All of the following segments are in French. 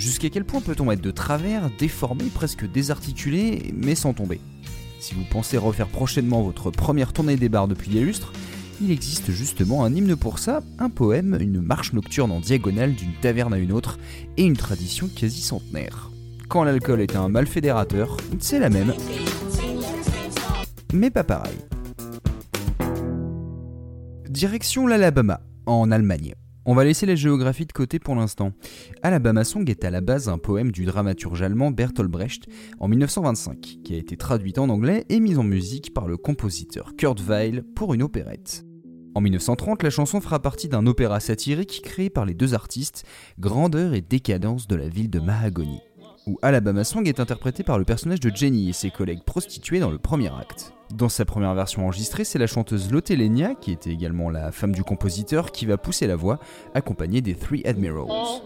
Jusqu'à quel point peut-on être de travers, déformé, presque désarticulé, mais sans tomber? Si vous pensez refaire prochainement votre première tournée des bars depuis des lustres, il existe justement un hymne pour ça, un poème, une marche nocturne en diagonale d'une taverne à une autre, et une tradition quasi centenaire. Quand l'alcool est un mal fédérateur, c'est la même. Mais pas pareil. Direction l'Alabama, en Allemagne. On va laisser la géographie de côté pour l'instant. Alabama Song est à la base un poème du dramaturge allemand Bertolt Brecht en 1925, qui a été traduit en anglais et mis en musique par le compositeur Kurt Weill pour une opérette. En 1930, la chanson fera partie d'un opéra satirique créé par les deux artistes, Grandeur et décadence de la ville de Mahagony, où Alabama Song est interprété par le personnage de Jenny et ses collègues prostituées dans le premier acte. Dans sa première version enregistrée, c'est la chanteuse Lotte Lenya, qui était également la femme du compositeur, qui va pousser la voix, accompagnée des Three Admirals. Oh,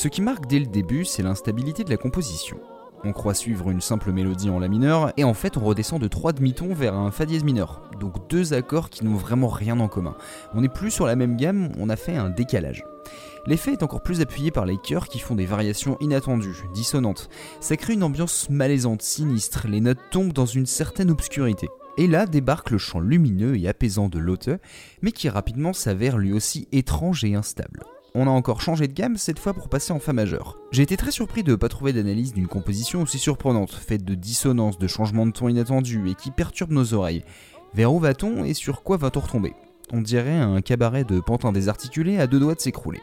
Ce qui marque dès le début, c'est l'instabilité de la composition. On croit suivre une simple mélodie en la mineur, et en fait on redescend de 3 demi-tons vers un fa dièse mineur, donc deux accords qui n'ont vraiment rien en commun. On n'est plus sur la même gamme, on a fait un décalage. L'effet est encore plus appuyé par les chœurs qui font des variations inattendues, dissonantes. Ça crée une ambiance malaisante, sinistre, les notes tombent dans une certaine obscurité. Et là débarque le chant lumineux et apaisant de Lotte, mais qui rapidement s'avère lui aussi étrange et instable. On a encore changé de gamme cette fois pour passer en Fa majeur. J'ai été très surpris de ne pas trouver d'analyse d'une composition aussi surprenante, faite de dissonances, de changements de ton inattendus et qui perturbe nos oreilles. Vers où va-t-on et sur quoi va-t-on retomber? On dirait un cabaret de pantins désarticulés à deux doigts de s'écrouler.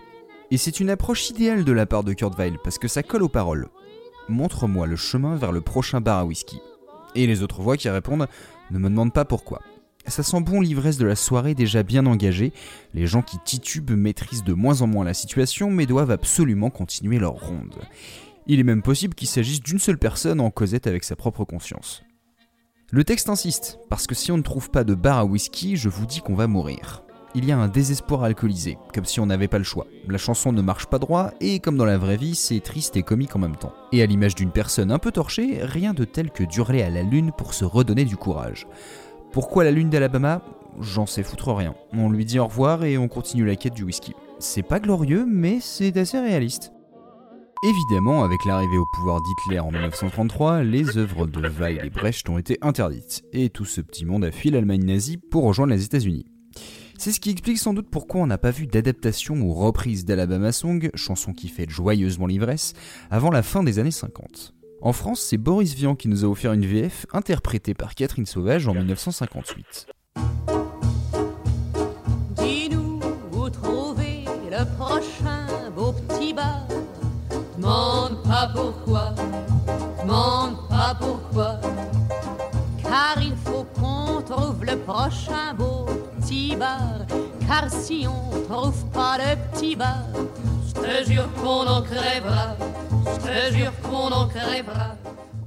Et c'est une approche idéale de la part de Kurt Weill parce que ça colle aux paroles. Montre-moi le chemin vers le prochain bar à whisky. Et les autres voix qui répondent Ne me demande pas pourquoi. Ça sent bon l'ivresse de la soirée déjà bien engagée. Les gens qui titubent maîtrisent de moins en moins la situation mais doivent absolument continuer leur ronde. Il est même possible qu'il s'agisse d'une seule personne en causette avec sa propre conscience. Le texte insiste, parce que si on ne trouve pas de bar à whisky, je vous dis qu'on va mourir. Il y a un désespoir alcoolisé, comme si on n'avait pas le choix. La chanson ne marche pas droit, et comme dans la vraie vie, c'est triste et comique en même temps. Et à l'image d'une personne un peu torchée, rien de tel que d'hurler à la lune pour se redonner du courage. Pourquoi la lune d'Alabama? J'en sais foutre rien. On lui dit au revoir et on continue la quête du whisky. C'est pas glorieux, mais c'est assez réaliste. Évidemment, avec l'arrivée au pouvoir d'Hitler en 1933, les œuvres de Weill et Brecht ont été interdites, et tout ce petit monde a fui l'Allemagne nazie pour rejoindre les États-Unis. C'est ce qui explique sans doute pourquoi on n'a pas vu d'adaptation ou reprise d'Alabama Song, chanson qui fête joyeusement l'ivresse, avant la fin des années 50. En France, c'est Boris Vian qui nous a offert une VF interprétée par Catherine Sauvage en 1958. Dis-nous où trouver le prochain beau petit bar. Demande pas pourquoi, demande pas pourquoi. Car il faut qu'on trouve le prochain beau petit bar. Car si on trouve pas le petit bar, je te jure qu'on en crèvera.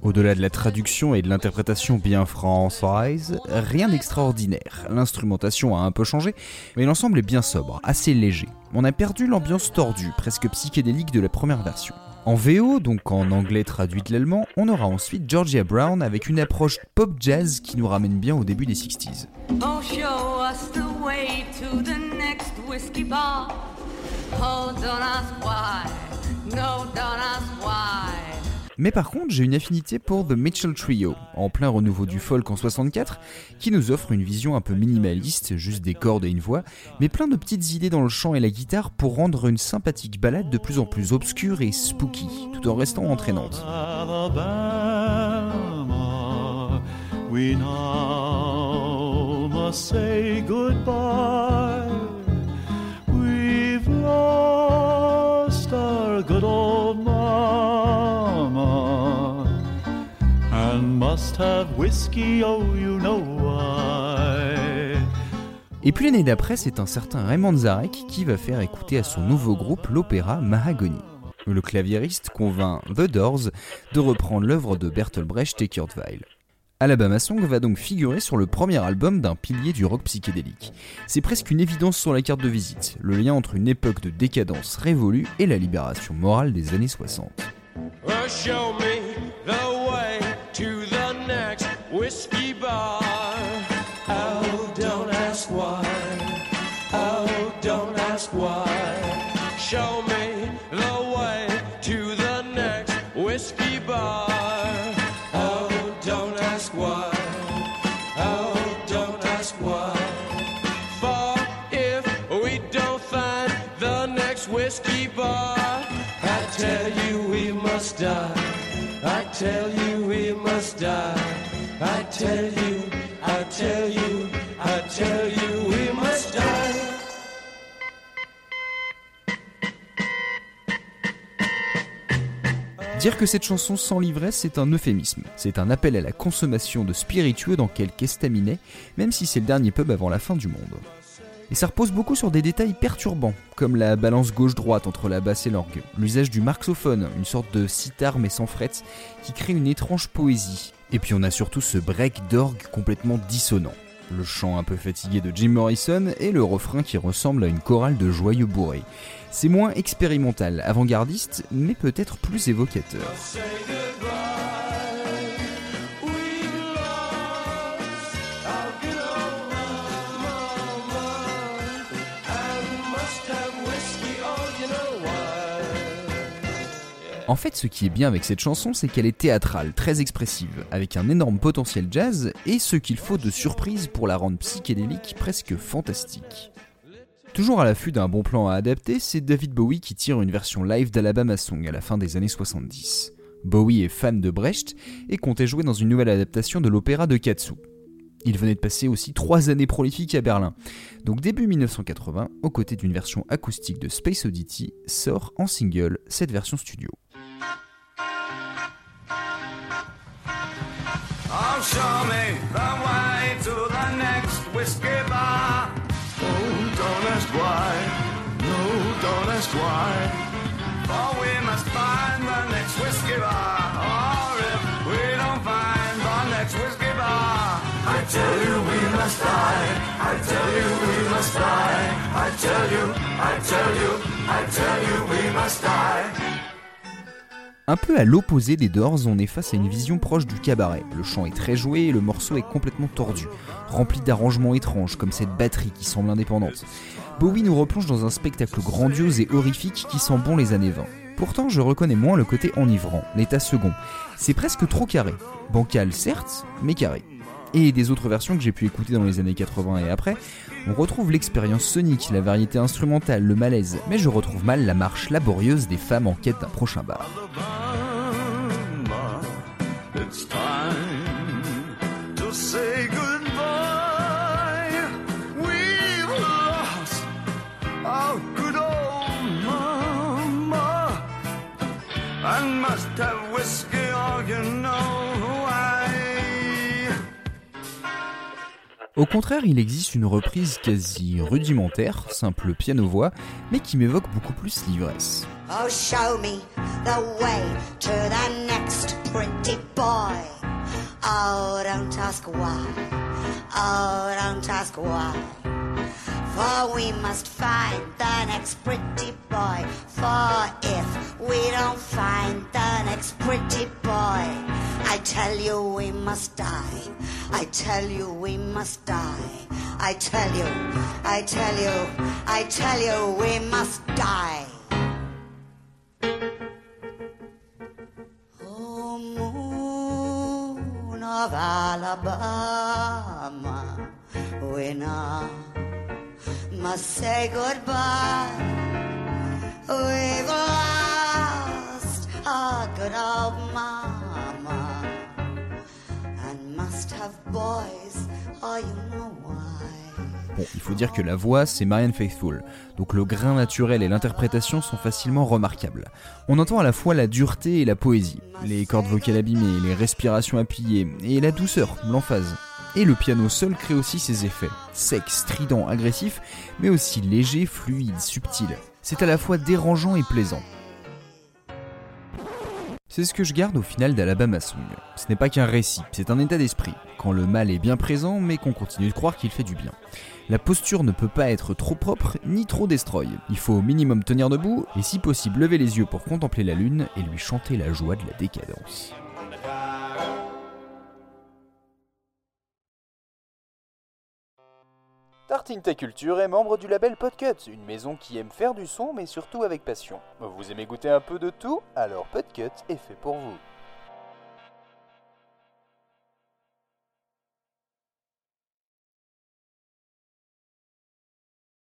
Au-delà de la traduction et de l'interprétation bien française, rien d'extraordinaire. L'instrumentation a un peu changé, mais l'ensemble est bien sobre, assez léger. On a perdu l'ambiance tordue, presque psychédélique de la première version. En VO, donc en anglais traduit de l'allemand, on aura ensuite Georgia Brown avec une approche pop jazz qui nous ramène bien au début des 60s. Oh, show us Mais par contre, j'ai une affinité pour The Mitchell Trio, en plein renouveau du folk en 64, qui nous offre une vision un peu minimaliste, juste des cordes et une voix, mais plein de petites idées dans le chant et la guitare pour rendre une sympathique balade de plus en plus obscure et spooky, tout en restant entraînante. Alabama, we now must say goodbye. Must have whiskey, oh, you know why. Et puis l'année d'après, c'est un certain Raymond Zarek qui va faire écouter à son nouveau groupe l'opéra Mahagony. Le claviériste convainc The Doors de reprendre l'œuvre de Bertolt Brecht et Kurt Weill. Alabama Song va donc figurer sur le premier album d'un pilier du rock psychédélique. C'est presque une évidence sur la carte de visite, le lien entre une époque de décadence révolue et la libération morale des années 60. Oh, don't ask why. Oh, don't ask why. For if we don't find the next whiskey bar, I tell you we must die. I tell you we must die. I tell you, Dire que cette chanson sans l'ivresse, c'est un euphémisme. C'est un appel à la consommation de spiritueux dans quelques estaminets, même si c'est le dernier pub avant la fin du monde. Et ça repose beaucoup sur des détails perturbants, comme la balance gauche-droite entre la basse et l'orgue, l'usage du marxophone, une sorte de sitar mais sans frettes, qui crée une étrange poésie. Et puis on a surtout ce break d'orgue complètement dissonant. Le chant un peu fatigué de Jim Morrison et le refrain qui ressemble à une chorale de joyeux bourrés. C'est moins expérimental, avant-gardiste, mais peut-être plus évocateur. En fait, ce qui est bien avec cette chanson, c'est qu'elle est théâtrale, très expressive, avec un énorme potentiel jazz et ce qu'il faut de surprise pour la rendre psychédélique presque fantastique. Toujours à l'affût d'un bon plan à adapter, c'est David Bowie qui tire une version live d'Alabama Song à la fin des années 70. Bowie est fan de Brecht et comptait jouer dans une nouvelle adaptation de l'opéra de Katsu. Il venait de passer aussi trois années prolifiques à Berlin. Donc début 1980, aux côtés d'une version acoustique de Space Oddity, sort en single cette version studio. Oh, show me the way to the next whiskey bar. Oh, don't ask why. No, don't ask why. For we must find the next whiskey bar. Or if we don't find the next whiskey bar, I tell you we must die. I tell you we must die. I tell you, I tell you, I tell you we must die. Un peu à l'opposé des Doors, on est face à une vision proche du cabaret. Le chant est très joué et le morceau est complètement tordu, rempli d'arrangements étranges comme cette batterie qui semble indépendante. Bowie nous replonge dans un spectacle grandiose et horrifique qui sent bon les années 20. Pourtant, je reconnais moins le côté enivrant, l'état second. C'est presque trop carré. Bancal certes, mais carré. Et des autres versions que j'ai pu écouter dans les années 80 et après, on retrouve l'expérience sonique, la variété instrumentale, le malaise, mais je retrouve mal la marche laborieuse des femmes en quête d'un prochain bar. Au contraire, il existe une reprise quasi rudimentaire, simple piano-voix, mais qui m'évoque beaucoup plus l'ivresse. Oh, show me the way to the next pretty boy. Oh, don't ask why. Oh, don't ask why. For we must find the next pretty boy. For tell you we must die. I tell you we must die. I tell you, I tell you, I tell you we must die. Oh, moon of Alabama, we now must say goodbye. We've lost our good old mama Bon, il faut dire que la voix, c'est Marianne Faithfull, donc le grain naturel et l'interprétation sont facilement remarquables. On entend à la fois la dureté et la poésie, les cordes vocales abîmées, les respirations appuyées, et la douceur, l'emphase. Et le piano seul crée aussi ses effets, secs, stridents, agressifs, mais aussi légers, fluides, subtils. C'est à la fois dérangeant et plaisant. C'est ce que je garde au final d'Alabama Song. Ce n'est pas qu'un récit, c'est un état d'esprit, quand le mal est bien présent mais qu'on continue de croire qu'il fait du bien. La posture ne peut pas être trop propre ni trop destroy. Il faut au minimum tenir debout et si possible lever les yeux pour contempler la lune et lui chanter la joie de la décadence. Tartine Ta Culture est membre du label Podcut, une maison qui aime faire du son mais surtout avec passion. Vous aimez goûter un peu de tout? Alors Podcut est fait pour vous.